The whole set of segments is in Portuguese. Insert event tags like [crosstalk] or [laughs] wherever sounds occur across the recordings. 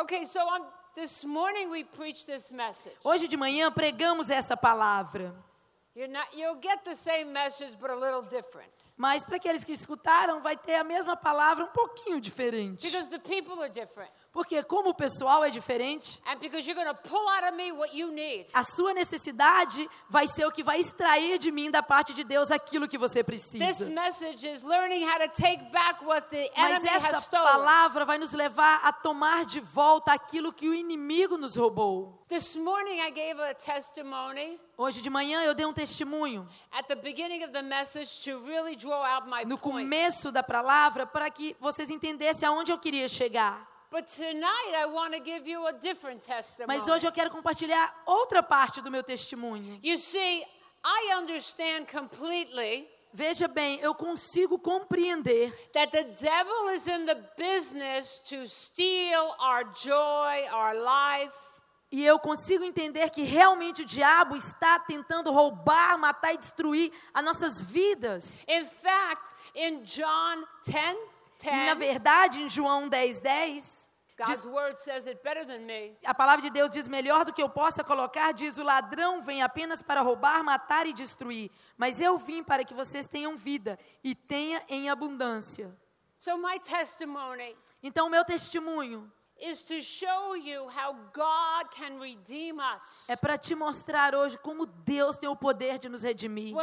Okay, so on this morning we preached this message. Hoje de manhã pregamos essa palavra. You're not, you'll get the same message, but a little different. Mas para aqueles que escutaram, vai ter a mesma palavra um pouquinho diferente. Because the people are different. Porque como o pessoal é diferente, And because you're going to pull out of me what you need. a sua necessidade vai ser o que vai extrair de mim da parte de Deus aquilo que você precisa. Mas essa palavra vai nos levar a tomar de volta aquilo que o inimigo nos roubou. This morning I gave a testimony Hoje de manhã eu dei um testemunho at the beginning of the message to really draw out my no começo da palavra para que vocês entendessem aonde eu queria chegar. But tonight I want to give you a different testimony. Mas hoje eu quero compartilhar outra parte do meu testemunho. You see, I understand completely Veja bem, eu consigo compreender that the devil is in the business to steal our joy, our life. e eu consigo entender que realmente o diabo está tentando roubar, matar e destruir as nossas vidas. In fact, in John 10, E na 10, verdade, em João 10, 10, God's word says it better than me. a palavra de Deus diz melhor do que eu possa colocar, diz o ladrão vem apenas para roubar, matar e destruir, mas eu vim para que vocês tenham vida e tenha em abundância. So my testimony Então, o meu testemunho is to show you how God can redeem us. é para te mostrar hoje como Deus tem o poder de nos redimir.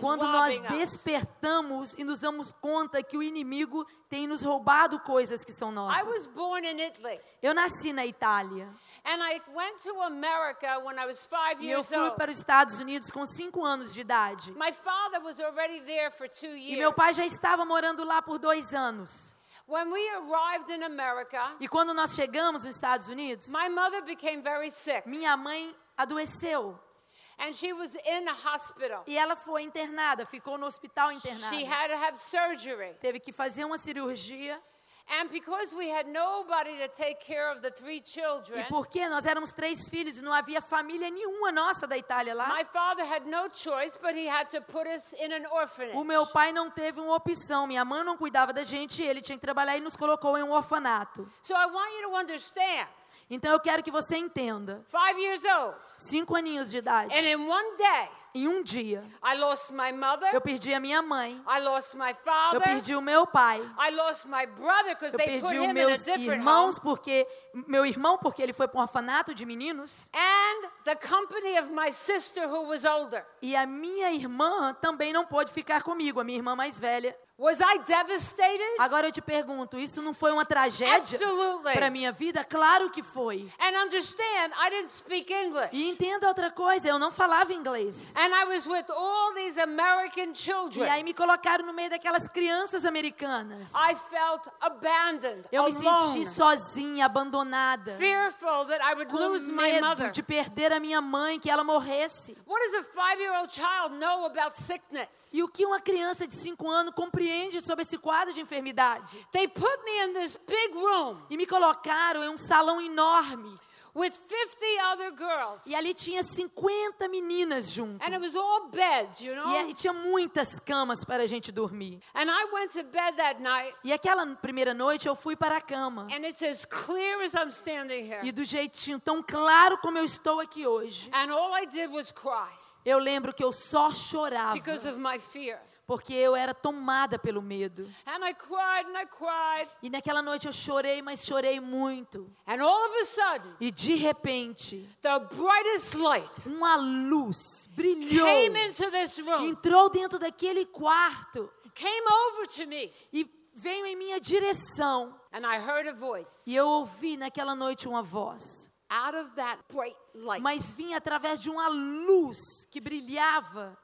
Quando nós despertamos e nos damos conta que o inimigo tem nos roubado coisas que são I nossas. was born in Italy. Eu nasci na Itália And I went to America when I was five e eu fui para os Estados Unidos com cinco anos de idade. E meu pai já estava morando lá por dois anos. When we arrived in America, E quando nós chegamos nos Estados Unidos, my mother became very sick. minha mãe adoeceu And she was in hospital. e ela foi internada, ficou no hospital She internada. had to have surgery. Teve que fazer uma cirurgia And because we had nobody to take care of the three e children, porque nós éramos três filhos e não havia família nenhuma nossa da Itália lá. my father had no choice, but he had to put us in an orphanage. O meu pai não teve uma opção. Minha mãe não cuidava da gente, ele tinha que trabalhar e nos colocou em um orfanato. So I want you to understand. Então eu quero que você entenda. Five years old, Cinco aninhos de idade. and in one day, Em um dia, I lost my mother, eu perdi a minha mãe. I lost my Eu father, perdi o meu pai. I lost my brother because Eu they put perdi os him in a meus different irmãos home, porque meu irmão porque ele foi para um orfanato de meninos and the company of my sister who was older. e a minha irmã também não pôde ficar comigo, a minha irmã mais velha. Was I devastated? Agora eu te pergunto, isso não foi uma tragédia para minha vida? Claro que foi. And understand, I didn't speak English. E entenda outra coisa, eu não falava inglês. And I was with all these American E children. aí me colocaram no meio daquelas crianças americanas. I felt abandoned, Eu me alone, senti sozinha, abandonada, fearful that I would com lose my medo mother. de perder a minha mãe, que ela morresse. What does a five-year-old child know about sickness? E o que uma criança de 5 anos compreende sobre esse quadro de enfermidade? They put me in this big room E me colocaram em um salão enorme. with 50 other girls. E ali tinha 50 meninas junto. And it was all beds, you know? E tinha muitas camas para a gente dormir. And I went to bed that night, E aquela primeira noite eu fui para a cama. and it's as clear as I'm standing here. E do jeitinho tão claro como eu estou aqui hoje. And all I did was cry Eu lembro que eu só chorava. because of my fear. Porque eu era tomada pelo medo. And I cried and I cried. E naquela noite eu chorei, mas chorei muito. And all of a sudden, E de repente, the brightest light uma luz brilhou. Entrou dentro daquele quarto came over to me, e veio em minha direção. and I heard a voice E eu ouvi naquela noite uma voz. out of that bright light. Mas vinha através de uma luz que brilhava.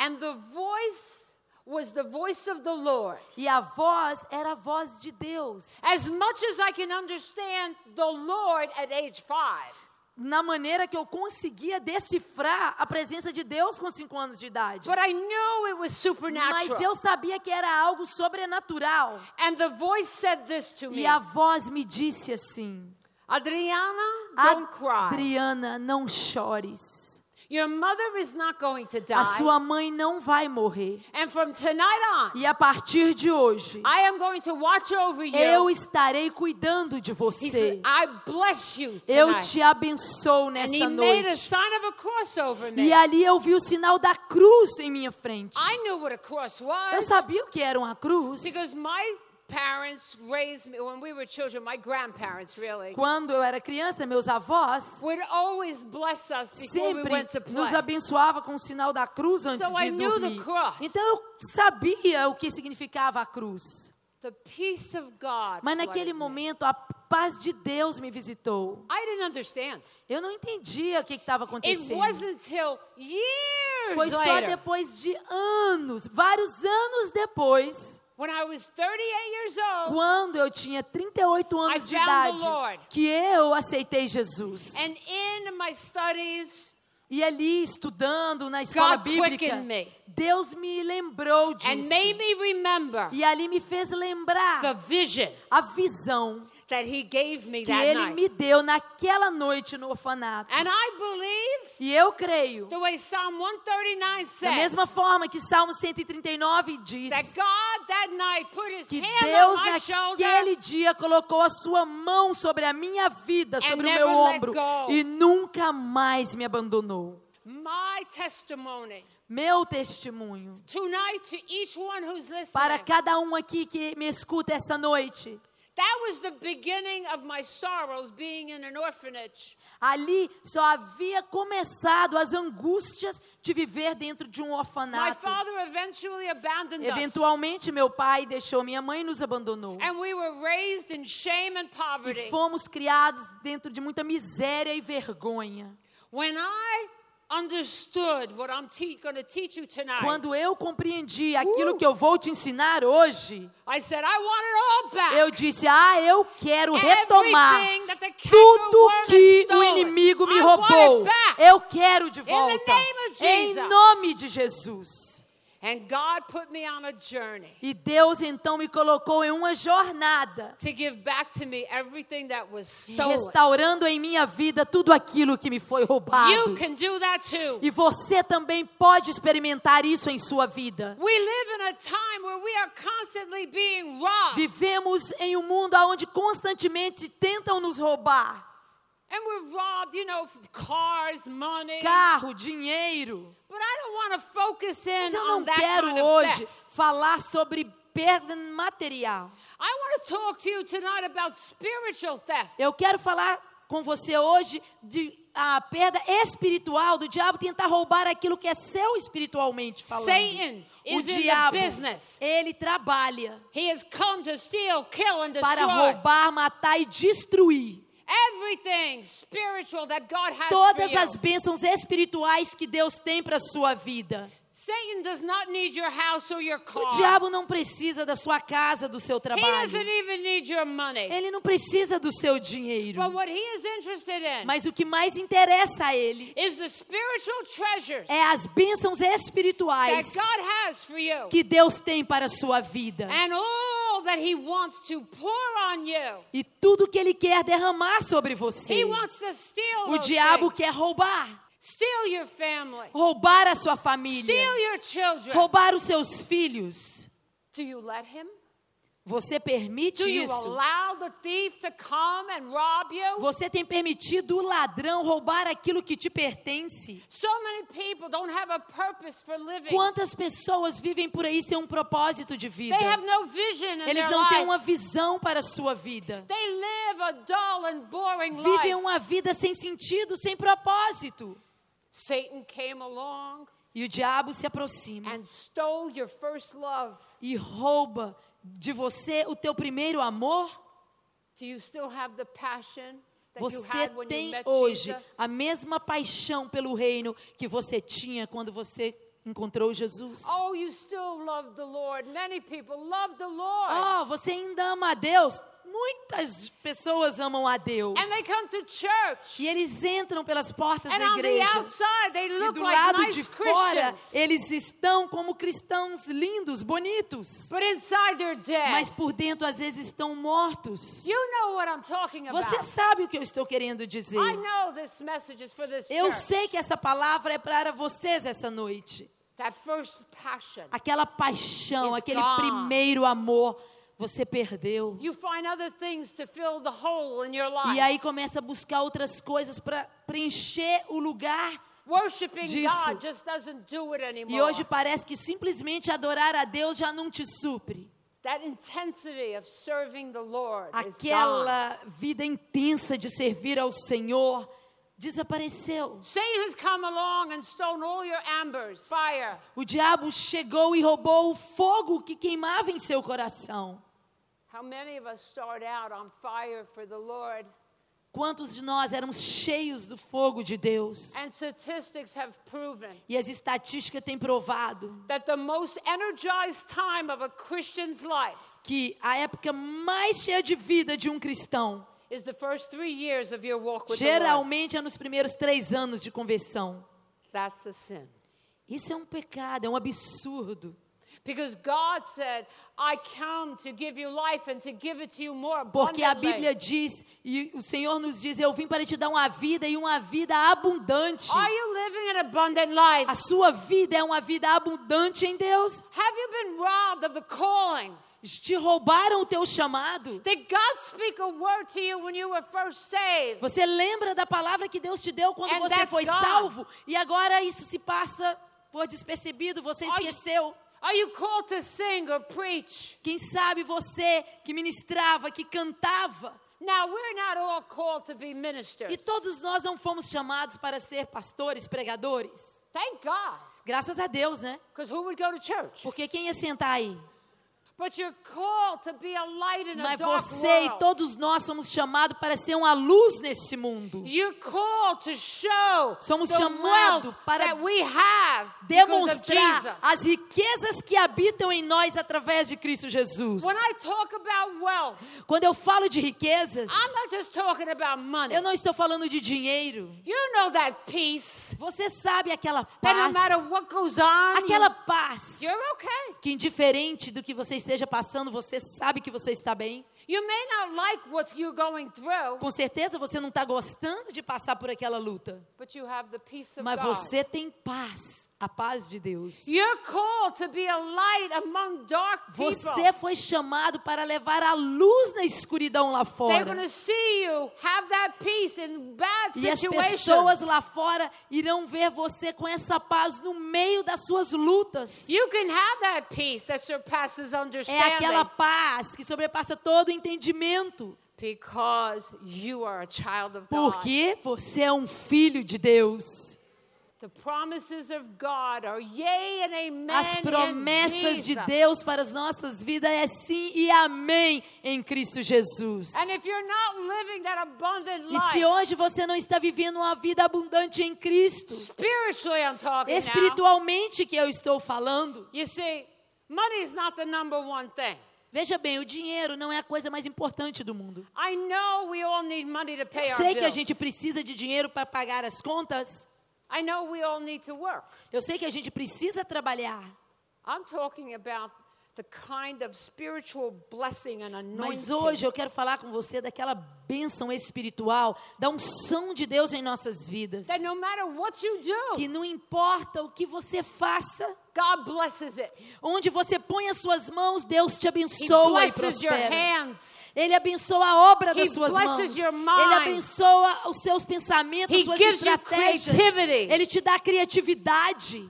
And the voice was the voice of the Lord. E a voz era a voz de Deus. As much as I can understand the Lord at age five, Na maneira que eu conseguia decifrar a presença de Deus com cinco anos de idade. but I knew it was Mas eu sabia que era algo sobrenatural. And the voice said this to me E a voz me disse assim: Adriana, don't cry. Adriana, não chores. Your mother is not going to die. A sua mãe não vai morrer. And from tonight on, E a partir de hoje, I am going to watch over you. eu estarei cuidando de você. said, I bless you Eu te abençoo and nessa he made a noite. sign of a cross over me. E ali eu vi o sinal da cruz em minha frente. I knew what a cross Eu was sabia o que era uma cruz. because my parents raised me when we were children. My grandparents really Quando eu era criança, meus avós would always bless us before we sempre nos play. abençoavam com o sinal da cruz antes So I de knew the dormir. cross. Então eu sabia o que significava a cruz. The peace of God. Mas naquele momento a paz de Deus me visitou. I didn't understand. Eu não entendia o que estava It acontecendo. wasn't until years Foi só depois de anos, vários anos depois, when I was 38 years old quando eu tinha 38 anos I de idade, que eu aceitei Jesus. and in my studies E ali, estudando na escola God bíblica, me. Deus me lembrou disso. and made me remember E ali me fez lembrar the vision a visão that he gave me que that Ele night. me deu naquela noite no orfanato. And I believe E eu creio, the way Psalm 139 da said mesma forma que Salmo 139 diz, that God that night put his que hand Deus on my shoulder naquele dia colocou a sua mão sobre a minha vida, sobre o meu ombro e nunca mais me abandonou. My testimony Meu testemunho tonight to each one who's listening. para cada um aqui que me escuta essa noite. That was the beginning of my sorrows being in an orphanage. Ali só havia começado as angústias de viver dentro de um My orfanato. father eventually abandoned us. Eventualmente, meu pai deixou minha mãe e nos abandonou. And we were raised in shame and E poverty. fomos criados dentro de muita miséria e vergonha. When I understood what I'm going to teach you tonight, Quando eu compreendi aquilo que eu vou te ensinar hoje, I said, I want it all back. eu disse: Ah, eu quero retomar tudo que o inimigo me roubou. Eu quero de volta. Em nome de Jesus. And God put me on a journey E Deus então me colocou em uma jornada, to give back to me everything that was stolen. restaurando em minha vida tudo aquilo que me foi roubado. You can do that too. E você também pode experimentar isso em sua vida. We live in a time where we are constantly being robbed. Vivemos em um mundo onde constantemente tentam nos roubar robbed, you know, cars, money. carro, dinheiro. But I don't want to focus in Mas eu não quero kind of hoje falar sobre perda material. I want to talk to you tonight about spiritual theft. Eu quero falar com você hoje de a perda espiritual do diabo tentar roubar aquilo que é seu espiritualmente falando. Satan o diabo, ele trabalha He has come to steal, kill, and para roubar, matar e destruir everything spiritual that God has todas for you. as bênçãos espirituais que Deus tem para sua vida. Satan does not need your house or your car. O diabo não precisa da sua casa, do seu he trabalho. doesn't even need your money. Ele não precisa do seu dinheiro. But what he is interested in Mas o que mais interessa a ele é as bênçãos that espirituais God has for you. que Deus tem para a sua vida. and that he wants to pour on you. E tudo que ele quer derramar sobre você. He wants to steal O diabo quer roubar. steal your family, Roubar a sua família. steal your children. Roubar os seus filhos. Do you let him? Você permite Do isso? Você tem permitido o ladrão roubar aquilo que te pertence? So many people don't have a purpose for living. Quantas pessoas vivem por aí sem um propósito de vida? Eles não têm uma visão para a sua vida. They live a dull and boring Vivem uma vida sem sentido, sem propósito. Satan came along E o diabo se aproxima and stole your first love. e rouba de você o teu primeiro amor. Você tem hoje a mesma paixão pelo reino que você tinha quando você encontrou Jesus. Oh, you still love the Lord. Many people love the Lord. Oh, você ainda ama a Deus? Muitas pessoas amam a Deus. church. E eles entram pelas portas And da igreja. outside, they E do like lado nice de fora, Christians. eles estão como cristãos lindos, bonitos. But inside, they're dead. Mas por dentro, às vezes, estão mortos. You know. Você sabe o que eu estou querendo dizer. I know this message is for this Eu sei que essa palavra é para vocês essa noite. That first passion. Aquela paixão, aquele gone. primeiro amor, você perdeu. E aí começa a buscar outras coisas para preencher o lugar. Disso. E hoje parece que simplesmente adorar a Deus já não te supre. Aquela vida intensa de servir ao Senhor desapareceu. O diabo chegou e roubou o fogo que queimava em seu coração. Quantos de nós éramos cheios do fogo de Deus? And statistics have proven E as estatísticas têm provado that the most energized time of a Christian's life que a época mais cheia de vida de um cristão is the first three years of your walk with the Lord. geralmente é nos primeiros três anos de conversão. That's a sin. Isso é um pecado, é um absurdo. Because God said, I come to give you life and to give it to you more Porque a. Bíblia diz, e o Senhor nos diz: Eu vim para te dar uma vida e uma vida abundante. Are you living an abundant life? A sua vida é uma vida abundante em Deus. Have you been robbed of the calling? Te roubaram o teu chamado. Did God speak a word to you when you were first saved? Você lembra da palavra que Deus te deu quando And você foi gone. salvo? E agora isso se passa por despercebido, você esqueceu. Are you called to sing or preach? Quem sabe você que ministrava, que cantava. Now, we're not all called to be ministers. E todos nós não fomos chamados para ser pastores, pregadores. Thank God. Graças a Deus, né? Because who would go to church? Porque quem ia sentar aí? Mas você e todos nós somos chamados para ser uma luz nesse mundo. You're called to show Somos chamados para that we have because of Demonstrar as riquezas que habitam em nós através de Cristo Jesus. When I talk about wealth, Quando eu falo de riquezas, I'm not just talking about money. eu não estou falando de dinheiro. You know that peace. Você sabe aquela paz, aquela paz you're okay. que indiferente do que você esteja passando, você sabe que você está bem. You may not like what you're going through, Com certeza você não está gostando de passar por aquela luta, but you have the peace of mas você tem paz, a paz de Deus. You're called to be a light among dark people. Você foi chamado para levar a luz na escuridão lá They're fora. going to see you have that peace in bad E as situations. pessoas lá fora irão ver você com essa paz no meio das suas lutas. You can have that peace that surpasses É understanding aquela paz que sobrepassa todo entendimento. Because you are a child of God. Porque você é um filho de Deus. The promises of God are yea and amen As promessas de. Deus para as nossas vidas é sim e amém em Cristo Jesus. And if you're not living that abundant E se life, hoje você não está vivendo uma vida abundante em Cristo, spiritually I'm talking now, espiritualmente que eu estou falando, you see, money is not the number one thing. Veja bem, o dinheiro não é a coisa mais importante do mundo. Our Sei que a gente precisa de dinheiro para pagar as contas. Eu sei que a gente precisa trabalhar. I'm talking about kind of spiritual blessing and anointing Mas hoje eu quero falar com você daquela bênção espiritual, da unção de Deus em nossas vidas. that no matter what you do, Que não importa o que você faça, God blesses it. onde você põe as suas mãos, Deus te He abençoa e prospera. Ele abençoa a obra He das suas mãos. Ele abençoa os seus pensamentos, He suas estratégias. Ele te dá criatividade.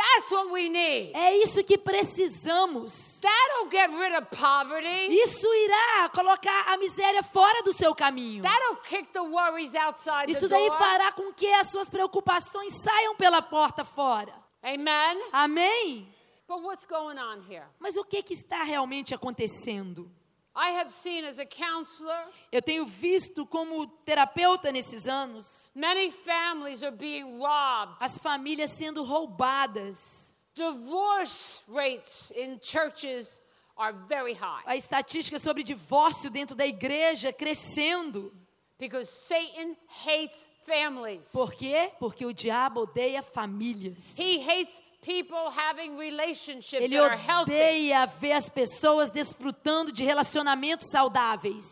That's what we need. É isso que precisamos. That'll get rid of poverty. Isso irá colocar a miséria fora do seu caminho. That'll kick the worries outside the Isso daí door. fará com que as suas preocupações saiam pela porta fora. Amen. Amém? But what's going on here? Mas o que, que está realmente acontecendo? I have seen as a counselor, Eu tenho visto como terapeuta nesses anos many families are being robbed. as famílias sendo roubadas. Divorce rates in churches are very high A estatística sobre divórcio dentro da igreja crescendo. because Satan hates families. Por quê? Porque o diabo odeia famílias. He hates Ele odeia ver as pessoas desfrutando de relacionamentos saudáveis.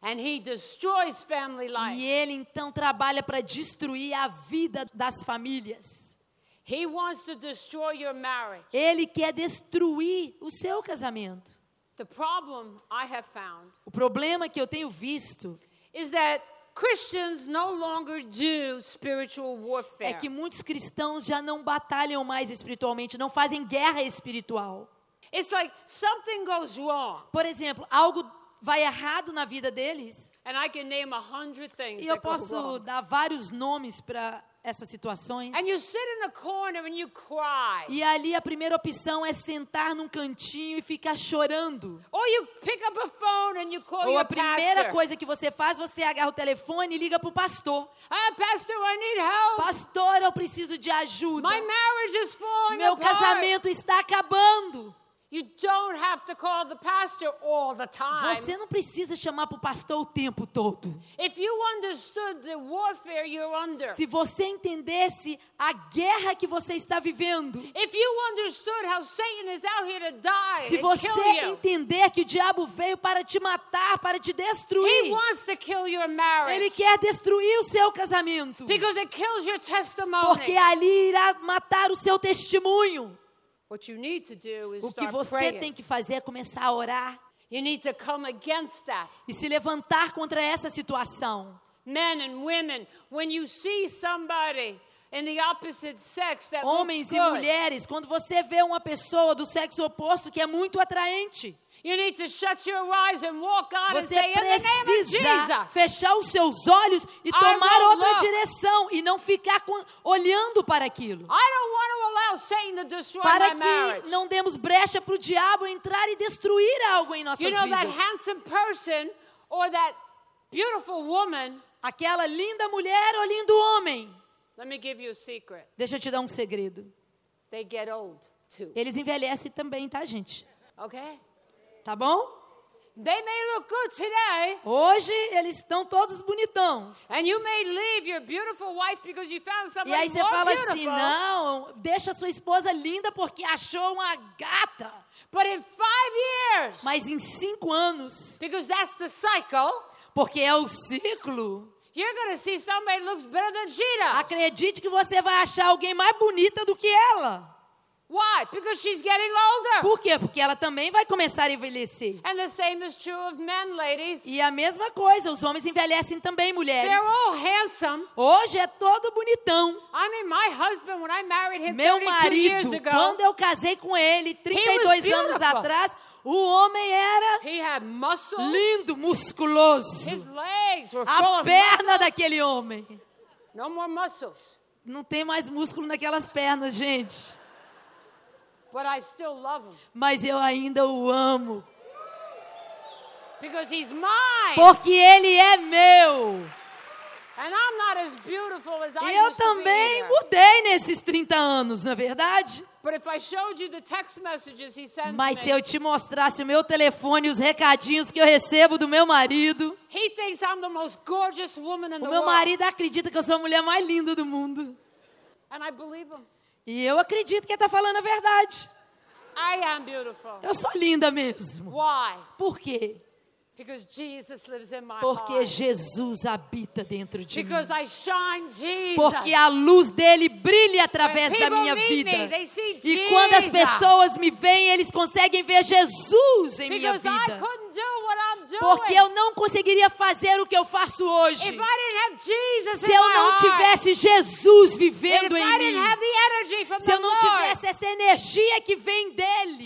And he destroys family life. E ele então trabalha para destruir a vida das famílias. He wants to destroy your marriage. Ele quer destruir o seu casamento. The problem I have found O problema que eu tenho visto is that Christians no longer do spiritual é que muitos cristãos já não batalham mais espiritualmente, não fazem guerra espiritual. It's like something goes wrong, Por exemplo, algo vai errado na vida deles and I can name a hundred things e eu posso dar vários nomes para essas situações. And you sit in a corner and you cry. E ali a primeira opção é sentar num cantinho e ficar chorando. Or you pick up a phone and you call Ou a primeira coisa que você faz, você agarra o telefone e liga para o pastor. Ah, pastor, I need help. Pastor, eu preciso de ajuda. My marriage is falling Meu casamento está acabando. You don't have to call the pastor all the time. Você não precisa chamar para o pastor o tempo todo. If you understood the warfare you're under, Se você entendesse a guerra que você está vivendo, se você entender que o diabo veio para te matar, para te he destruir, wants to kill your marriage ele quer destruir o seu casamento. because it kills your testimony. Porque ali irá matar o seu testemunho. What you need to do is O que você praying. tem que fazer é começar a orar You need to come against that. e se levantar contra essa situação. Men and women, when you see somebody in the opposite sex that Homens e mulheres, quando você vê uma pessoa do sexo oposto que é muito atraente, you need to shut your eyes and walk on and você say, in the name of precisa Jesus, fechar os seus olhos e tomar outra direção e não ficar olhando para aquilo. I don't want to allow Satan to destroy Para my que marriage. não demos brecha para o diabo entrar e destruir algo em nossas you know that vidas. handsome person or that beautiful woman. Aquela linda mulher ou lindo homem. Let me give you a secret. Deixa eu te dar um segredo. They get old too. Eles envelhecem também, tá, gente? Okay? Tá bom? They may look good today, Hoje eles estão todos bonitão. and you may leave your beautiful wife because you found E somebody aí você more fala beautiful. assim: não, deixa sua esposa linda porque achou uma gata. But in five years, Mas em cinco anos, because that's the cycle, porque é o ciclo, you're to see somebody looks better than she does. acredite que você vai achar alguém mais bonita do que ela. Why? Because she's getting older. Por quê? Porque ela também vai começar a envelhecer. And the same is true of men, ladies. E a mesma coisa, os homens envelhecem também, mulheres. They're all handsome. Hoje é todo bonitão. I mean, my husband, when I married him Meu 32 years marido, ago, quando eu casei com ele, 32 anos atrás, o homem era he had muscles. lindo, musculoso. His legs were full A of perna muscles. daquele homem. No more muscles. Não tem mais músculo naquelas pernas, gente. But I still love him Mas eu ainda o amo. because he's mine. Porque ele é meu. And I'm not as beautiful as I eu também mudei nesses 30 anos, não é verdade? But if I showed you the text messages he sends Mas me, se eu te mostrasse o meu telefone, os recadinhos que eu recebo do meu marido, he thinks I'm the most gorgeous woman in o meu marido acredita que eu sou a mulher mais linda do mundo. And I believe him. E eu acredito que ele está falando a verdade. I am beautiful. Eu sou linda mesmo. Why? Por quê? Porque. Jesus habita dentro de mim. Porque a luz dele brilha através da minha vida. E quando as pessoas me veem, eles conseguem ver Jesus em minha vida. Porque eu não conseguiria fazer o que eu faço hoje. Se eu não tivesse Jesus vivendo em mim. Se eu não tivesse essa energia que vem dele.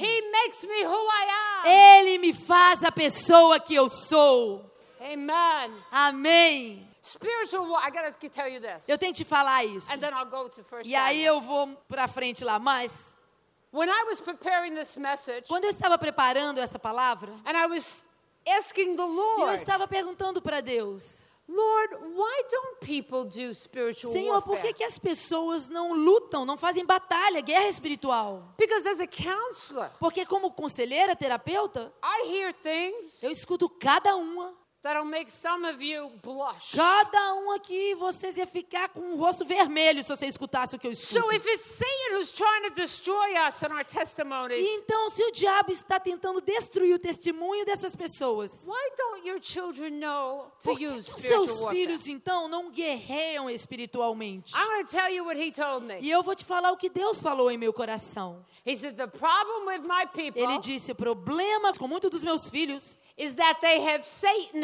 Ele me faz a pessoa que eu sou. Amen. Amém. Spiritual war. I gotta tell you this, Eu tenho que te falar isso. and then I'll go to First E aí eu vou pra frente lá. Mas, When I was preparing this message, quando eu estava preparando essa palavra, and I was asking the eu Lord, estava perguntando para Deus: Lord, why don't people do spiritual Senhor, por que, que as pessoas não lutam, não fazem batalha, guerra espiritual? Because as a counselor, Porque como conselheira, terapeuta, I hear things eu escuto cada uma. That'll make some of you blush. Cada um aqui, vocês iam ficar com o rosto vermelho se você escutasse o que eu escuto. So if it's Satan who's trying to destroy us and our testimonies, então, se o diabo está tentando destruir o testemunho dessas pessoas, why don't your children know to por que, use que spiritual seus warfare? filhos, então, não guerreiam espiritualmente? I'm going to tell you what he told me. E eu vou te falar o que Deus falou em meu coração. He said, The problem with my people Ele disse: o problema com muitos dos meus filhos is that they have Satan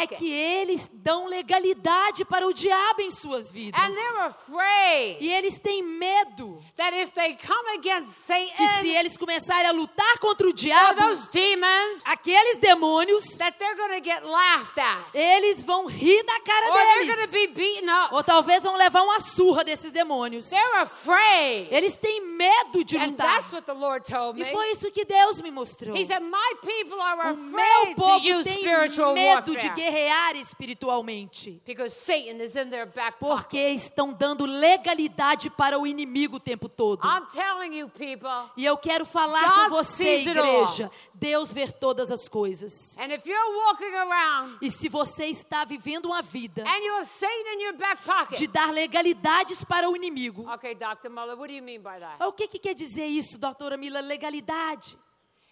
é que eles dão legalidade para o diabo em suas vidas. And they're afraid E eles têm medo that if they come against que se Satan eles começarem a lutar contra o diabo, those demons, aqueles demônios, that they're going to get laughed at. eles vão rir da cara Or deles. be beaten up. Ou talvez vão levar uma surra desses demônios. They're afraid. Eles têm medo de And lutar. that's what the Lord told E foi isso que Deus me mostrou. He said, My people are O meu to povo use tem spiritual medo de guerrear espiritualmente. Porque estão dando legalidade para o inimigo o tempo todo. I'm telling you, people, E eu quero falar com você, igreja. Deus vê todas as coisas. E se você está vivendo uma vida and you have Satan in your back pocket, de dar legalidades para o inimigo, okay, Dr. Muller, what do you mean by that? o que, que quer dizer isso, doutora Mila? Legalidade.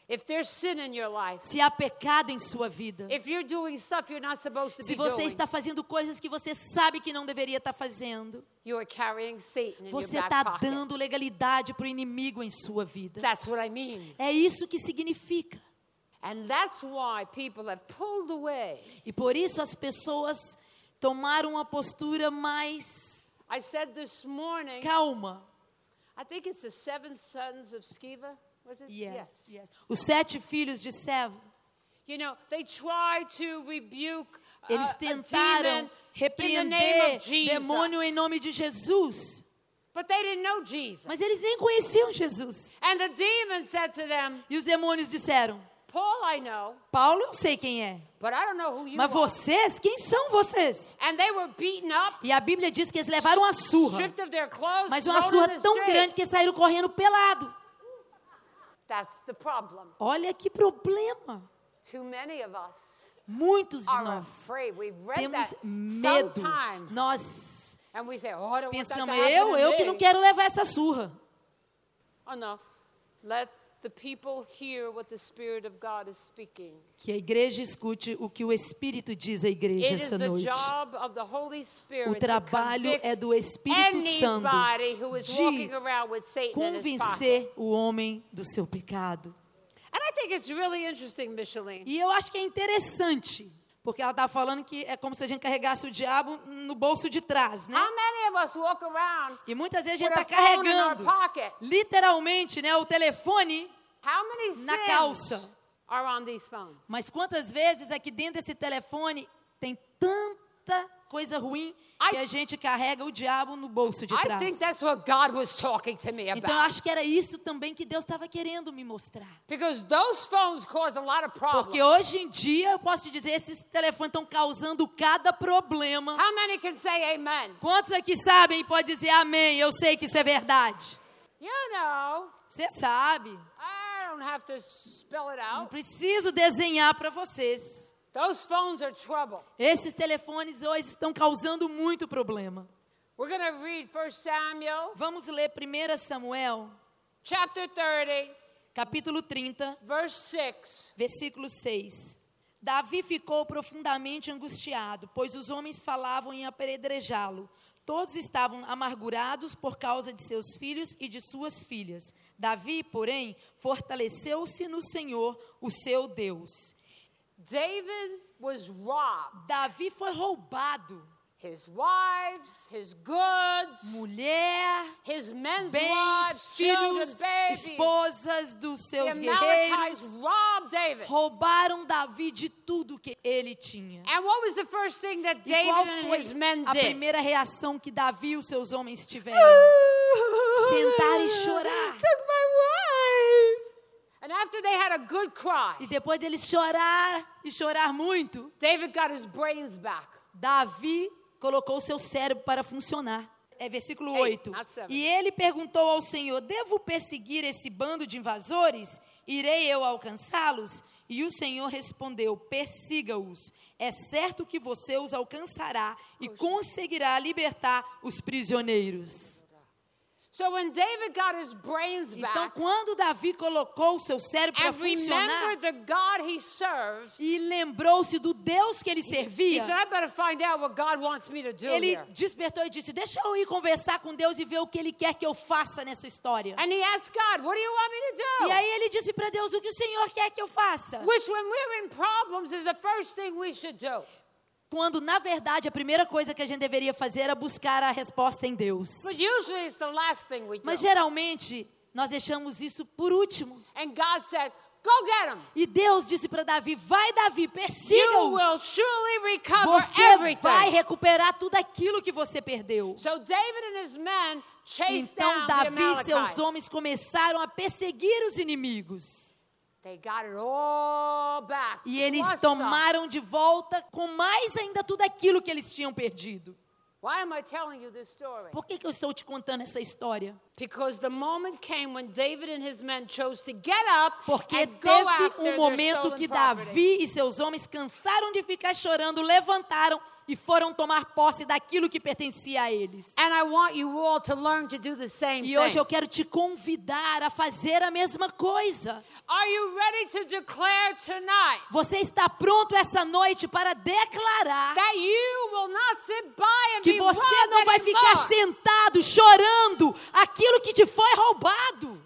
Life, Se há pecado em sua vida, if you're doing stuff you're not supposed to se você está fazendo coisas que você sabe que não deveria estar fazendo, você está dando legalidade para o inimigo em sua vida. That's what I mean. É isso que significa. And that's why people have pulled away. E por isso as pessoas tomaram uma postura mais I said this morning, calma. I think it's the seven sons of Sceva. Yes, yes. Os sete filhos de Seva, You know, they try to rebuke uh, eles tentaram repreender demônio em nome de Jesus. But they didn't know Jesus. Mas eles nem conheciam Jesus. And the demon said to them, E os demônios disseram: Paul I know, Paulo eu sei quem é, but I don't know who you mas are. vocês, quem são vocês? And they were beaten up, E a Bíblia diz que eles levaram uma surra, clothes, mas uma surra tão grande que eles saíram correndo pelado. That's the problem. Olha que problema. Too many of us Muitos de nós afraid. We've read temos medo. Nós and we say, "Oh, I don't want that to pensamos, eu, eu que me." não quero levar essa surra. Enough. Let Que a igreja escute o que o Espírito diz à igreja essa noite. O trabalho é do Espírito Santo anybody who is walking de convencer o homem do seu pecado. And I think it's really interesting, Micheline. E eu acho que é interessante, porque ela está falando que é como se a gente carregasse o diabo no bolso de trás, né? How many of us walk around E muitas vezes a gente está carregando, literalmente, né, o telefone, How many na calça. are on these phones? mas quantas vezes aqui dentro desse telefone tem tanta coisa ruim que I- a gente carrega o diabo no bolso de trás. think that's what God was talking to me Então eu acho que era isso também que Deus estava querendo me mostrar. Because those phones cause a lot of problems. Porque hoje em dia, eu posso te dizer, esses telefones estão causando cada problema. How many can say amen? Quantos aqui sabem e pode dizer amém? Eu sei que isso é verdade. You know, Você sabe. I don't have to spell it Não out. preciso desenhar para vocês. Those phones are trouble. Esses telefones hoje estão causando muito problema. We're to read 1 Samuel Vamos ler 1 Samuel, chapter 30, capítulo 30, verse 6. versículo 6. Davi ficou profundamente angustiado, pois os homens falavam em apedrejá-lo. Todos estavam amargurados por causa de seus filhos e de suas filhas. Davi, porém, fortaleceu-se no Senhor, o seu Deus. David was robbed. Davi foi roubado. His wives, his goods, Mulher, his men's bens, wives, filhos, esposas dos seus guerreiros robbed David. roubaram Davi de tudo que ele tinha. And what was the first thing that E qual David and foi his men a did? primeira reação que Davi e os seus homens tiveram? [laughs] Sentar e chorar. Took my wife. E depois deles chorar e chorar muito, David got his brains back. Davi colocou seu cérebro para funcionar. É versículo Eight, 8. not seven. E ele perguntou ao Senhor: Devo perseguir esse bando de invasores? Irei eu alcançá-los? E o Senhor respondeu: Persiga-os. É certo que você os alcançará e conseguirá libertar os prisioneiros. So when David got his brains Então, quando Davi colocou o seu cérebro para and funcionar remembered the God he served, e lembrou-se do Deus que ele servia, ele despertou e disse: Deixa eu ir conversar com Deus e ver o que ele quer que eu faça nessa história. And he asked God, What do you want me to E aí ele disse para Deus: O que o Senhor quer que eu faça? Which, when we're in problems, is the first thing we should do. Quando, na verdade, a primeira coisa que a gente deveria fazer era buscar a resposta em Deus. Mas geralmente, nós deixamos isso por último. And God said, Go get him. E Deus disse para Davi: Vai, Davi, persiga-os. Você everything. vai recuperar tudo aquilo que você perdeu. So David and his men chased Então Davi e seus homens começaram a perseguir os inimigos. E eles tomaram de volta com mais ainda tudo aquilo que eles tinham perdido. Why am I telling you this story? Por que, que eu estou te contando essa história? Because the moment came when David and his men chose to get up Porque and go teve um momento que. Davi e seus homens cansaram de ficar chorando, levantaram e foram tomar posse daquilo que pertencia a eles. And I want you all to learn to do the same E hoje eu quero te convidar a fazer a mesma coisa. Are you ready to declare tonight Você está pronto essa noite para declarar that you will not sit by and que você não vai ficar sentado chorando aquilo que te foi roubado.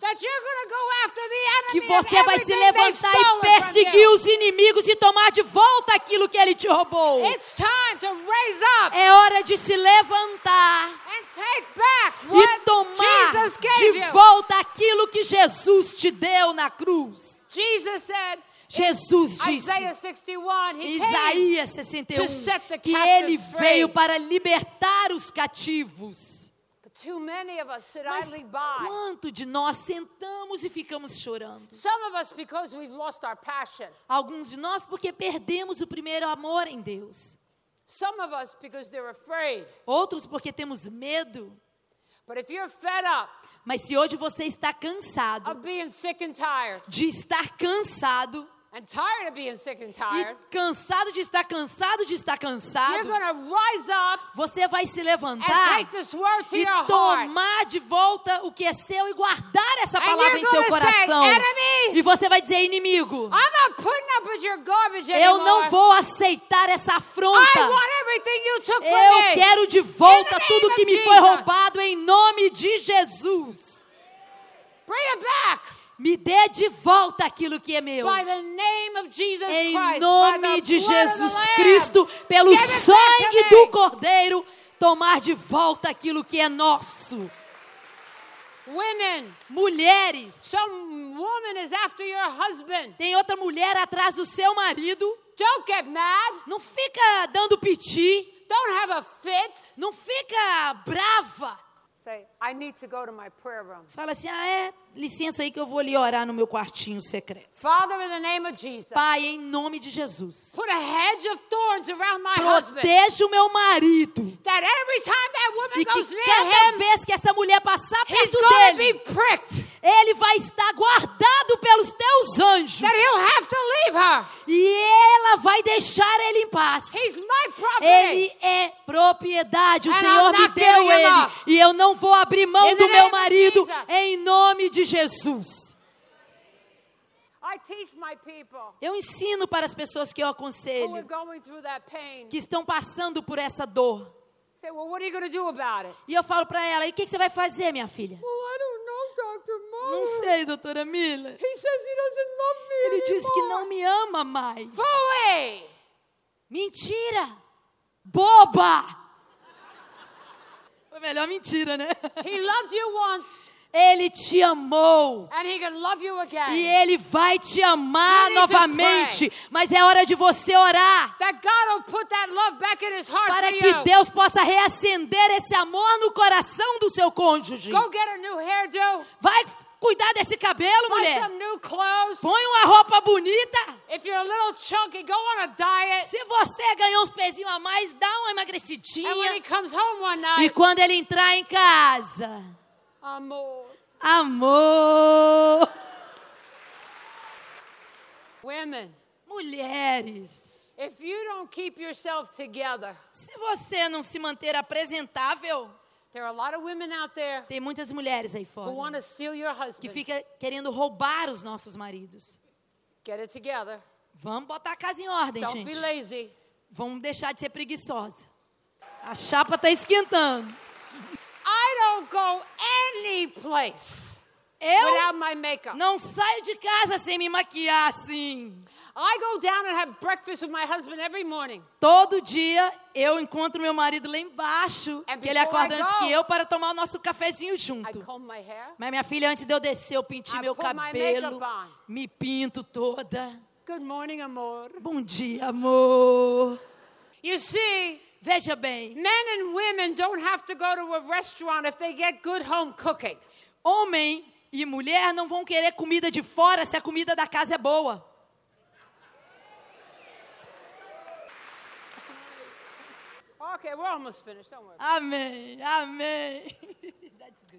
Que você vai se levantar e perseguir os inimigos e tomar de volta aquilo que ele te roubou. É hora de se levantar e tomar de volta aquilo que Jesus te deu na cruz. Jesus said, Jesus disse, Isaiah 61, he came Isaías 61, to set the que ele veio para libertar os cativos. Mas idly by. quanto de nós sentamos e ficamos chorando? Some of us because we've lost our passion. Alguns de nós porque perdemos o primeiro amor em Deus. Some of us because they're afraid. Outros porque temos medo. But if you're fed up Mas se hoje você está cansado of being sick and tired, de estar cansado and tired of being sick and e tired, cansado de estar cansado de estar cansado, rise up você vai se and levantar take this word to e your heart. tomar de volta o que é seu e guardar essa And palavra em seu say, coração. "Enemy, E você vai dizer, inimigo, eu não vou aceitar essa I afronta. want everything you took from Eu me. quero de volta tudo que me foi Jesus. roubado em nome de Jesus. Bring it back Me dê de volta aquilo que é meu. by the name of Jesus Em Christ. nome de Jesus. Cristo, pelo sangue do Cordeiro, tomar de volta aquilo que é nosso. Women, Mulheres, some woman is after your husband. tem outra mulher atrás do seu marido. Don't get mad. Não fica dando piti, Don't have a fit. não fica brava. Say, I need to go to my prayer room. Fala assim: ah, é, licença aí que eu vou ali orar no meu quartinho secreto. Father, in the name of Jesus, Pai, em nome de Jesus, put a hedge of thorns around my husband. proteja o meu marido. That every time that woman E goes que near cada him, vez que essa mulher passar perto dele, be pricked. ele vai estar guardado pelos teus anjos. That he'll have to leave her. E ela vai deixar ele em paz. Ele é propriedade, o And Senhor me deu ele. E eu não vou abrir mão In do meu marido em nome de Jesus. Eu ensino para as pessoas que eu aconselho, que estão passando por essa dor. Say, well, what are you going to do about it? E eu falo para ela: e o que, que você vai fazer, minha filha? Well, I don't know, Dr. Mo. Não sei, doutora Mila. He says he doesn't love me Ele diz que anymore. não me ama mais. Fully. Mentira! Boba! Foi melhor mentira, né? He loved you once, Ele te amou. and he can love you again. E ele vai te amar novamente. Mas é hora de você orar. Para que. Deus possa reacender esse amor no coração do seu cônjuge. Vai cuidar desse cabelo, mulher. some new clothes. Põe uma roupa bonita. If you're a little chunky, go on a diet. Se você ganhou uns pezinhos a mais, dá uma And when he emagrecidinha. comes home one E night, quando ele entrar em casa, amor. amor. Women, Mulheres, if you don't keep yourself together, se você não se manter apresentável, there are a lot of women out there tem muitas mulheres aí fora que fica querendo roubar os nossos maridos. Get it together. Vamos botar a casa em ordem, Don't be gente. lazy. Vamos deixar de ser preguiçosa. A chapa tá esquentando. I don't go any place Eu without my makeup. não saio de casa sem me maquiar assim. I go down and have breakfast with my husband every morning. Todo dia eu encontro meu marido lá embaixo, And que ele I acorda antes que eu para tomar o nosso cafezinho I junto. comb my hair. Mas minha filha, antes de eu descer, eu pintei I meu cabelo, me pinto toda. Good morning, amor. Bom dia, amor. You see, Veja bem, men and women don't have to go to a restaurant if they get good home cooking. homem e mulher não vão querer comida de fora se a comida da casa é boa. Okay, we're almost finished. Don't worry. Amém, amém. [laughs]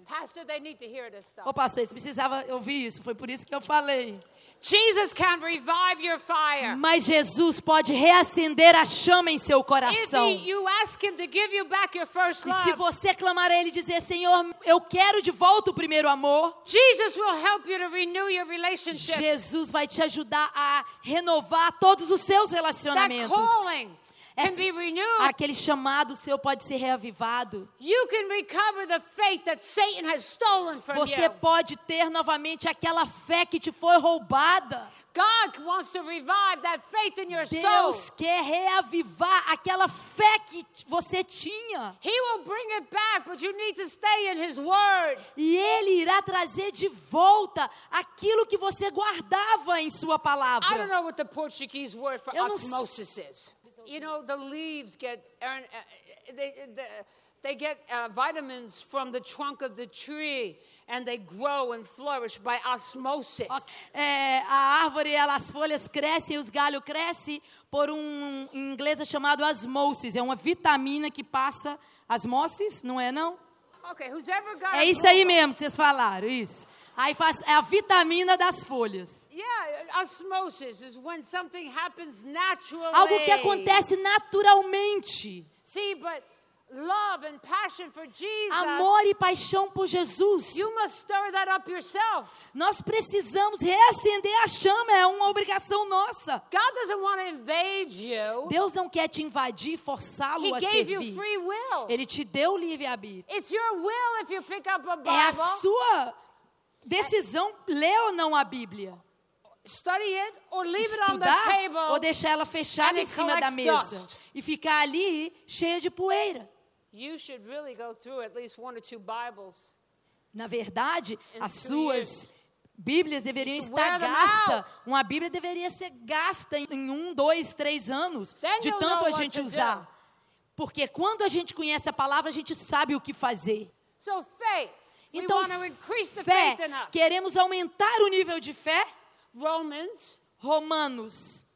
Pastor, they need to hear this stuff. Ô pastor, você precisava ouvir isso, foi por isso que eu falei. Jesus can revive your fire. Mas Jesus pode reacender a chama em seu coração. he, you ask him to give you back your first E se você clamar a Ele e dizer, Senhor, eu quero de volta o primeiro amor, Jesus will help you to renew your relationship. Jesus vai te ajudar a renovar todos os seus That relacionamentos. calling can Essa- be renewed. Aquele chamado seu pode ser reavivado. You can recover the faith that Satan has stolen from Você you. pode ter novamente aquela fé que te foi roubada. God wants to revive that faith in your soul. Deus quer reavivar aquela fé que você tinha. He will bring it back, but you need to stay in His Word. E Ele irá trazer de volta aquilo que você guardava em Sua palavra. Eu não osmosis is. You know, the leaves get uh, they, the, they get uh, vitamins from the trunk of the tree, and they grow and flourish by osmosis. É, a árvore, ela, as folhas crescem, os galhos crescem por um, em inglês é chamado asmosis. É uma vitamina que passa, asmosis, não é não? Okay, who's ever got É isso aí mesmo que vocês falaram, isso. Aí faz, é a vitamina das folhas. Yeah, osmosis is when something happens naturally. Algo que acontece naturalmente. See, but love and passion for Jesus, Amor e paixão por Jesus. you must stir that up yourself. Nós precisamos reacender a chama, é uma obrigação nossa. God doesn't want to invade you. Deus não quer te invadir, forçá-lo a gave you servir. free will. Ele te deu livre-arbítrio. It's your will if you pick up a É a sua decisão ler ou não a Bíblia. study it, or leave it on the Estudar table. ou deixar ela fechada em cima da mesa dust. e ficar ali cheia de poeira. Na verdade, as suas Bíblias deveriam estar out. Uma Bíblia deveria ser gasta em um, dois, três anos, de tanto a gente usar. Porque quando a gente conhece a palavra, a gente sabe o que fazer. So faith. Então, fé, queremos aumentar o nível de fé. Romans Romanos,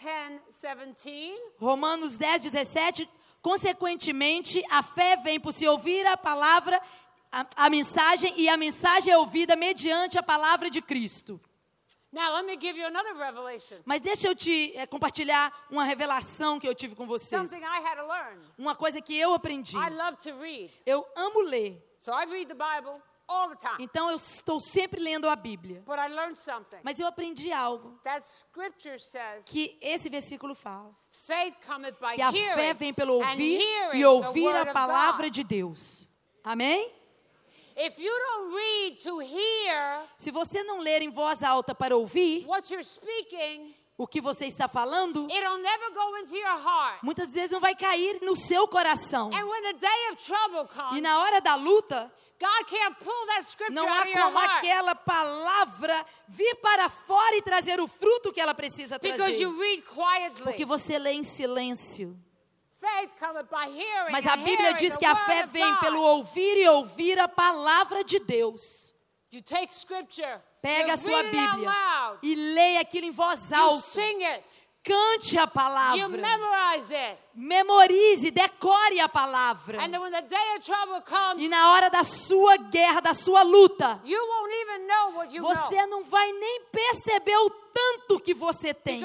10, 17. Romanos 10, 17. Consequentemente, a fé vem por se ouvir a palavra, a, a mensagem, e a mensagem é ouvida mediante a palavra de Cristo. Now let me give you another revelation. Mas deixa eu te eh, compartilhar uma revelação que eu tive com vocês. Something I had to learn. Uma coisa que eu aprendi. I love to read. Eu amo ler. So I read the Bible all the time. Então eu estou sempre lendo a Bíblia. But I learned something. Mas eu aprendi algo That scripture says que esse versículo fala. faith cometh by Que a fé vem pelo ouvir e the ouvir a of palavra de Deus. Amém? If you don't read to hear Se você não ler em voz alta para ouvir what you're speaking, o que você está falando, it'll never go into your heart. muitas vezes não vai cair no seu coração. And when the day of trouble E comes, na hora da luta, God can't pull that scripture não há como aquela palavra vir para fora e trazer o fruto que ela precisa trazer. Porque você lê em silêncio. Mas a Bíblia diz que a fé vem pelo ouvir e ouvir a palavra de Deus. You take scripture. Pega a sua Bíblia e leia aquilo em voz alta. Cante a You palavra. memorize it. Memorize, decore a palavra. And then when the day of trouble comes, E na hora da sua guerra, da sua luta, você não vai nem perceber o tanto que você tem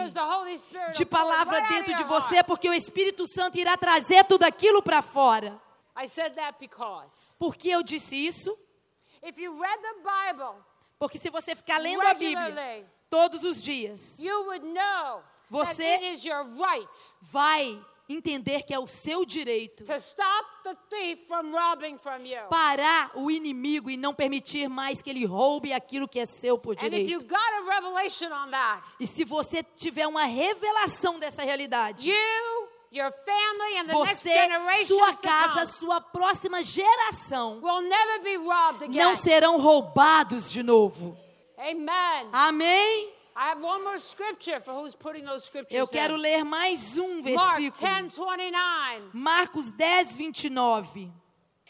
de palavra dentro de você, porque o Espírito Santo irá trazer tudo aquilo para fora. I said that because Por que eu disse isso? Porque se você ficar lendo a Bíblia todos os dias, you would know that Você- it is your right vai entender que é o seu direito to stop the thief from robbing from you. parar o inimigo e não permitir mais que ele roube aquilo que é seu por And if you direito. got a revelation on that, E se você tiver uma revelação dessa realidade, you, your family, and the next você, generation sua casa, sua próxima geração will never be robbed again. não serão roubados de novo. Amen. Amém? I have one more scripture for who's putting those scriptures Eu quero in. ler mais um Mark versículo. 10, 29. Marcos 10, 29.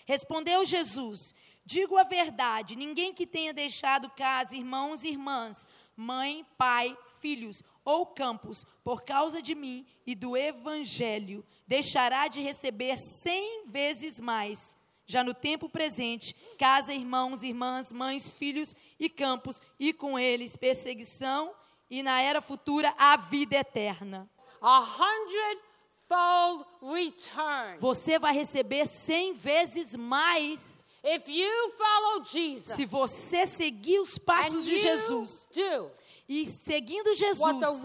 Respondeu Jesus: Digo a verdade, ninguém que tenha deixado casa, irmãos e irmãs, mãe, pai, filhos ou campos, por causa de mim e do evangelho, deixará de receber cem vezes mais. Já no tempo presente, casa, irmãos, irmãs, mães, filhos e campos, e com eles perseguição, e na era futura a vida eterna. A hundredfold return. Você vai receber cem vezes mais If you follow Jesus se você seguir os passos de Jesus do e seguindo Jesus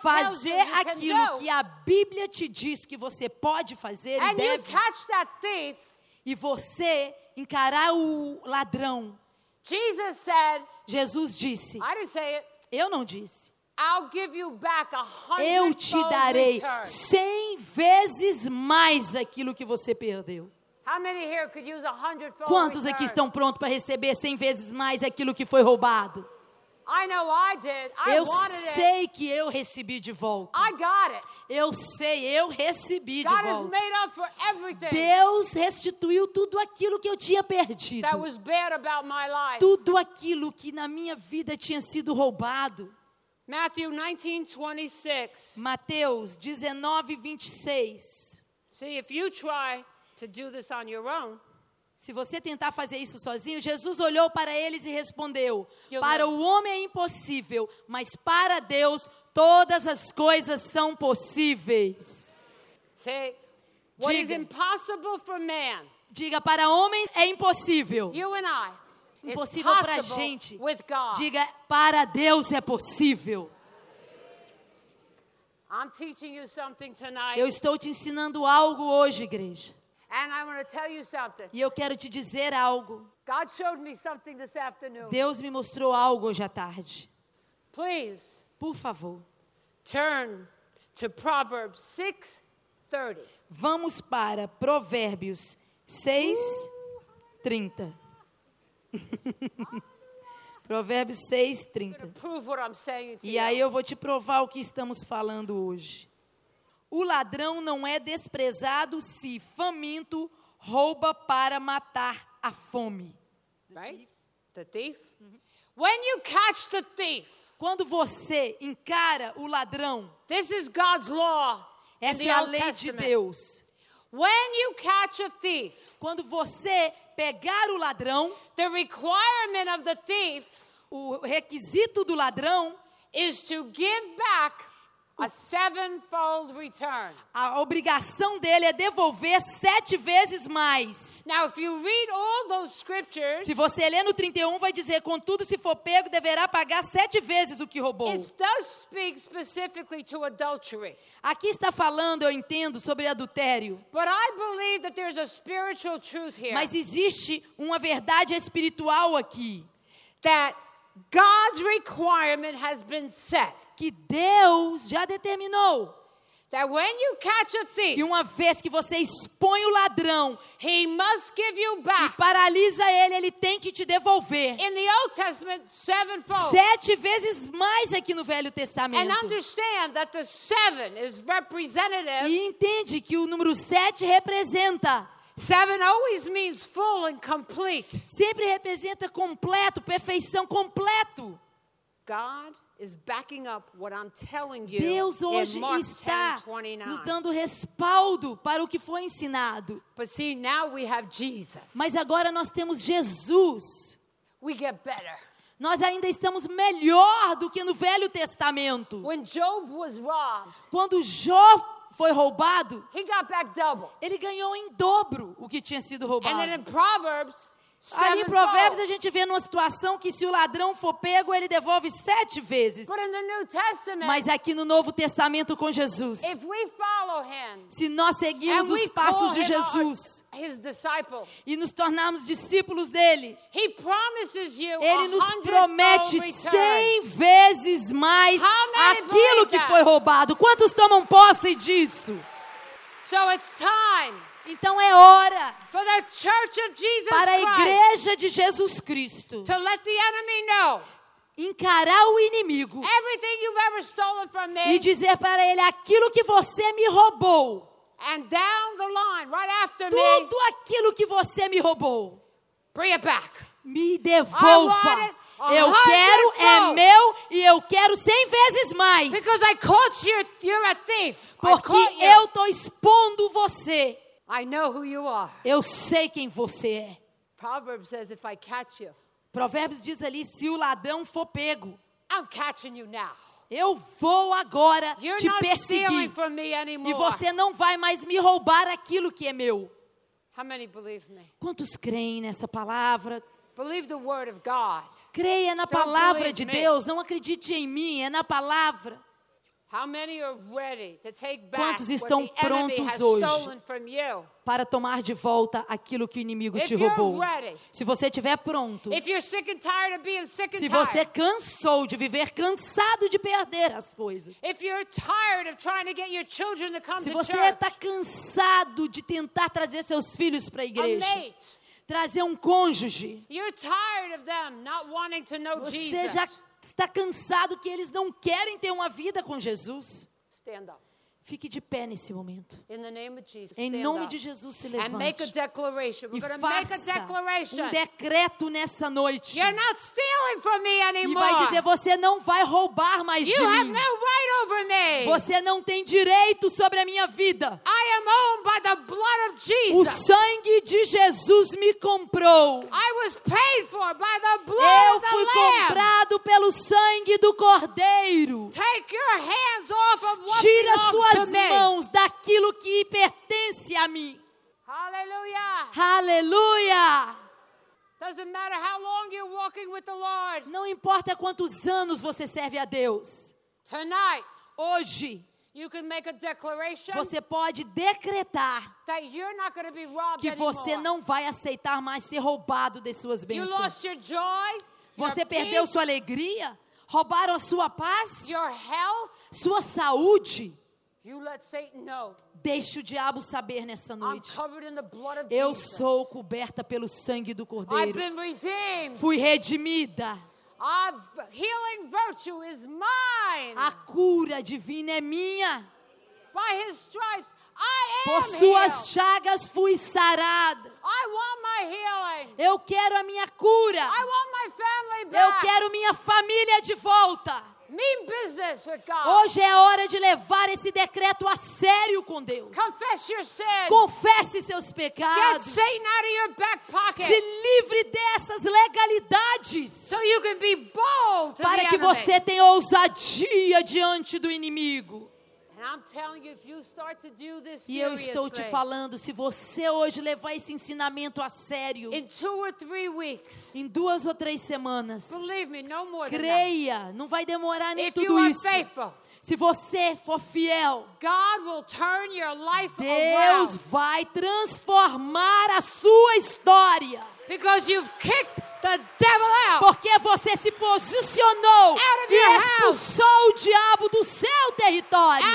fazer aquilo que a Bíblia te diz que você pode fazer e deve thief, e você encarar o ladrão. Jesus said, Jesus disse: it, Eu não disse. Eu te darei cem vezes mais aquilo que você perdeu. Quantos aqui estão prontos para receber cem vezes mais aquilo que foi roubado? Eu sei que eu recebi de volta. I got it. Eu sei, eu recebi de volta. made up for everything Deus restituiu tudo aquilo que eu tinha perdido. that was bad about my life. Tudo aquilo que na minha vida tinha sido roubado. Matthew 19, 26. Mateus 19, 26. See, if you try to do this on your own, Se você tentar fazer isso sozinho, Jesus olhou para eles e respondeu: Eu Para o homem é impossível, mas para Deus todas as coisas são possíveis. say, what is Diga. impossible for man, Diga, para homens é impossível. you and I, is Impossível para a gente. with God. Diga, para Deus é possível. I'm teaching you something tonight, Eu estou te ensinando algo hoje, igreja. And I'm going to tell you something. E eu quero te dizer algo. God showed me something this afternoon. Deus me mostrou algo hoje à tarde. Please Por favor, turn to Proverbs 6:30. vamos para Provérbios 6, 30. [laughs] Provérbios 6, 30. Prove what I'm saying to E aí eu vou te provar o que estamos falando hoje. O ladrão não é desprezado se faminto rouba para matar a fome. right? The thief. When you catch the thief, Quando você encara o ladrão, this is God's law. essa é a Old lei de. Deus. When you catch a thief, Quando você pegar o ladrão, the requirement of the thief o requisito do ladrão, is to give back a sevenfold return. a obrigação dele é devolver sete vezes mais. Now, if you read all those scriptures, Se você ler no 31, vai dizer: contudo, se for pego, deverá pagar sete vezes o que roubou. it does speak specifically to adultery. Aqui está falando, eu entendo, sobre adultério. But I believe that there's a spiritual truth here Mas existe uma verdade espiritual aqui. that God's requirement has been set. Que Deus já determinou. That when you catch a thief, Que uma vez que você expõe o ladrão he must give you e back. paralisa ele, ele tem que te devolver. In the Old Testament, sevenfold. Sete vezes mais aqui no Velho And Testamento. understand that the seven is representative E entende que o número 7 representa Seven always means full and complete. sempre representa completo, perfeição, completo. God is backing up what I'm telling you Deus hoje está 10, 29. nos dando respaldo para o que foi ensinado. But see, now we have Jesus. Mas agora nós temos Jesus. We get better. Nós ainda estamos melhor do que no Velho Testamento. Job Quando Jó foi roubado, ele ganhou em dobro o que tinha sido roubado. Ali em Provérbios a gente vê numa situação que se o ladrão for pego, ele devolve sete vezes. Mas aqui no Novo Testamento com Jesus, him se nós seguirmos os passos de our- Jesus e nos tornarmos discípulos dele, he promises you ele nos promete cem vezes mais aquilo que foi roubado. Quantos tomam posse disso? So it's time Então é hora for the church of Jesus para a igreja de Jesus Cristo to let the enemy know encarar o inimigo everything you've ever stolen from me e dizer para ele aquilo que você me roubou. and down the line, right after me, Tudo aquilo que você me roubou. bring it back. Me devolva. Eu quero, é meu e eu quero cem vezes mais. Because I caught you, you're a thief. I Porque eu tô expondo você. I know who you are. Eu sei quem você é. Proverbs says if I catch you, Provérbios diz ali: se o ladrão for pego, I'm catching you now. eu vou agora You're te perseguir. from me anymore. E você não vai mais me roubar aquilo que é meu. How many believe me? Quantos creem nessa palavra? Believe the word of God. Creia na Don't palavra de me. Deus, não acredite em mim, é na palavra. Quantos estão prontos hoje? Para tomar de volta aquilo que o inimigo te roubou. Se você estiver pronto, se você cansou de viver cansado de perder as coisas, se você está cansado de tentar trazer seus filhos para a igreja, trazer um cônjuge, você já está cansado que eles não querem ter uma vida com Jesus, stand up. Fique de pé nesse momento. Jesus, Em nome de Jesus, se levante. E faça um decreto nessa noite. E vai dizer: você não vai roubar mais de you mim. right. Você não tem direito sobre a minha vida. O sangue de Jesus me comprou. Eu fui comprado pelo sangue do Cordeiro. Tira suas to me. mãos daquilo que pertence a mim. Aleluia! Doesn't matter how long you're walking with the Lord. Não importa quantos anos você serve a Deus. Tonight, Hoje, you can make a declaration você pode decretar that you're not be robbed que você anymore. não vai aceitar mais ser roubado de suas You bênçãos. lost your joy, Você your perdeu peace, sua alegria? Roubaram a sua paz? your health. Sua saúde? You let Satan know. Deixe o diabo saber nessa noite. Eu sou coberta pelo sangue do I've Cordeiro. been redeemed. Fui redimida. A cura divina é minha. By his stripes, I Por am suas chagas fui sarada. I want my healing. Eu quero a minha cura. I want my family Eu quero minha família de volta. Hoje é hora de levar esse decreto a sério com Deus. Confesse seus Get pecados. Satan out of your back pocket. Se livre dessas legalidades. Para que você tenha ousadia diante do inimigo. And I'm telling you, if you start to do this E eu estou te falando, se você hoje levar esse ensinamento a sério, in two or three weeks, em duas ou três semanas, creia, não vai demorar nem tudo isso. Se você for fiel, God will turn your life Deus vai transformar a sua história. because you've kicked. Porque você se posicionou e your house. expulsou o diabo do seu território,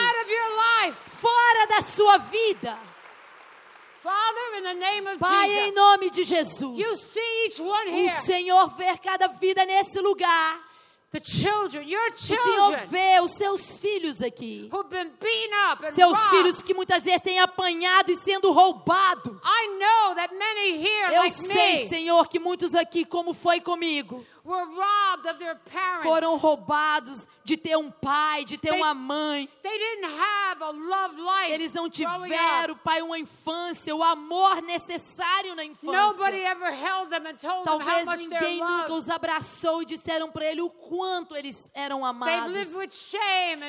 fora da sua vida. Father, in the name of Pai, em Jesus, nome de Jesus, you see each one o here. Senhor ver cada vida nesse lugar the children, your O Senhor children, vê os seus filhos aqui. Seus robbed. filhos que muitas vezes têm apanhado e sendo roubados. I know that many here, Eu like sei, me, Senhor, que muitos aqui, como foi comigo, foram roubados de ter um pai, de ter uma mãe. They didn't have a love life. Eles não tiveram, pai, uma infância, o amor necessário na infância. Talvez ninguém nunca os abraçou e disseram para ele o quanto eles eram amados.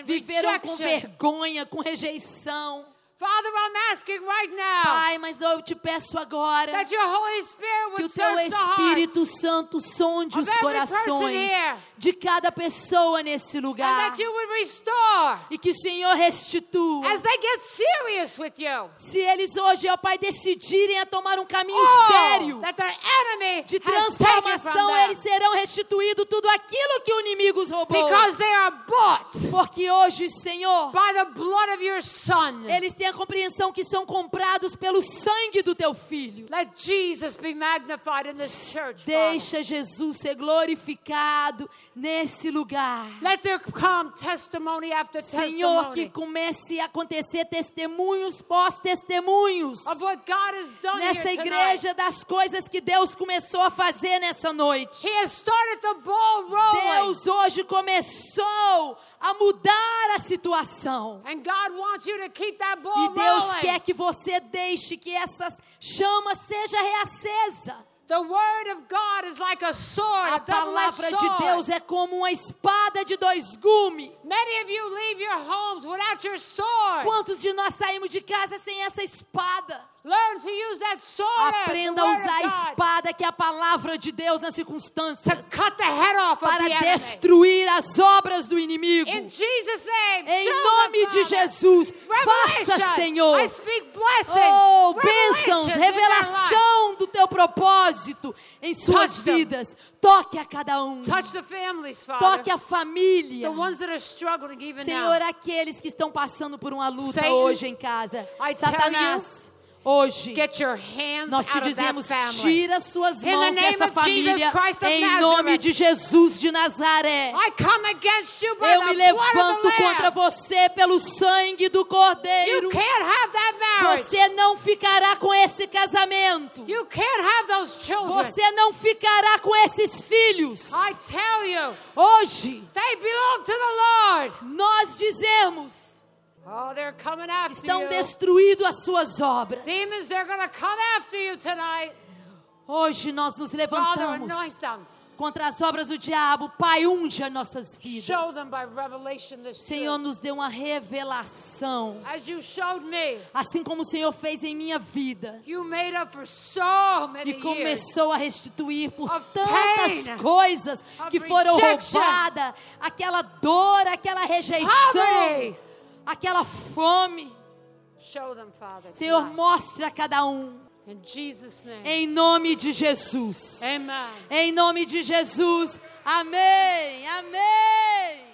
Viveram com vergonha, com rejeição. Father, I'm asking right now Pai, mas eu te peço agora that your Holy Spirit que would o teu Espírito Santo sonde os corações de cada pessoa nesse and lugar that you would restore e que o Senhor restitua. as they get serious with you. Se eles hoje, ó Pai, decidirem a tomar um caminho Oh, sério that the enemy de transformação, eles serão restituídos tudo aquilo que o inimigo os roubou. because they are bought Porque hoje, Senhor, by the blood of your Son. eles têm a compreensão que são comprados pelo sangue do teu filho. Let Jesus be magnified in this church. Deixa Jesus ser glorificado nesse lugar. Let there come testimony after Senhor, que testimony comece a acontecer testemunhos pós-testemunhos of what God has done nessa here tonight. igreja das coisas que Deus começou a fazer nessa noite. He has started the ball rolling. Deus hoje começou a mudar a situação. And God wants you to keep that ball E Deus rolling. quer que você deixe que essa chama seja reacesa. The word of God is like a sword, A palavra de. Deus é como uma espada de dois gumes. Many of you leave your homes without your sword. Quantos de nós saímos de casa sem essa espada? Learn to use that sword, Aprenda a usar a espada que é a palavra de Deus nas to circunstâncias cut the head off of para destruir as obras do inimigo. In Jesus' name, Em nome de. Jesus, faça, Senhor. I speak blessings. Oh, bênçãos, revelação do teu propósito em suas vidas. Toque a cada um. Touch the families, Father. Toque a família. the ones that are struggling even Senhor, aqueles que estão passando por uma luta hoje em casa. Satanás, hoje Get your hands nós te dizemos, tira suas mãos dessa família em nome de Jesus de Nazaré. I come against you by Eu me levanto contra você pelo sangue do You Cordeiro. Você não ficará com esse casamento. You can't have those children. Você não ficará com esses filhos. I tell you, Hoje, nós dizemos, Oh, they're coming after estão you. destruídas as suas obras. Demons, they're going to come after you tonight. Hoje nós nos Father, levantamos them. contra as obras do diabo. Pai, unja nossas vidas. Show them by revelation this Senhor, nos dê uma revelação. As you showed me, Assim como o Senhor fez em minha vida. you made up for so many E começou a restituir por tantas coisas que foram roubadas. Aquela dor, aquela rejeição. Aquela fome. Show them, Father. Senhor, mostre a cada um. Em nome de Jesus. Em nome de Jesus. Amém. Amém.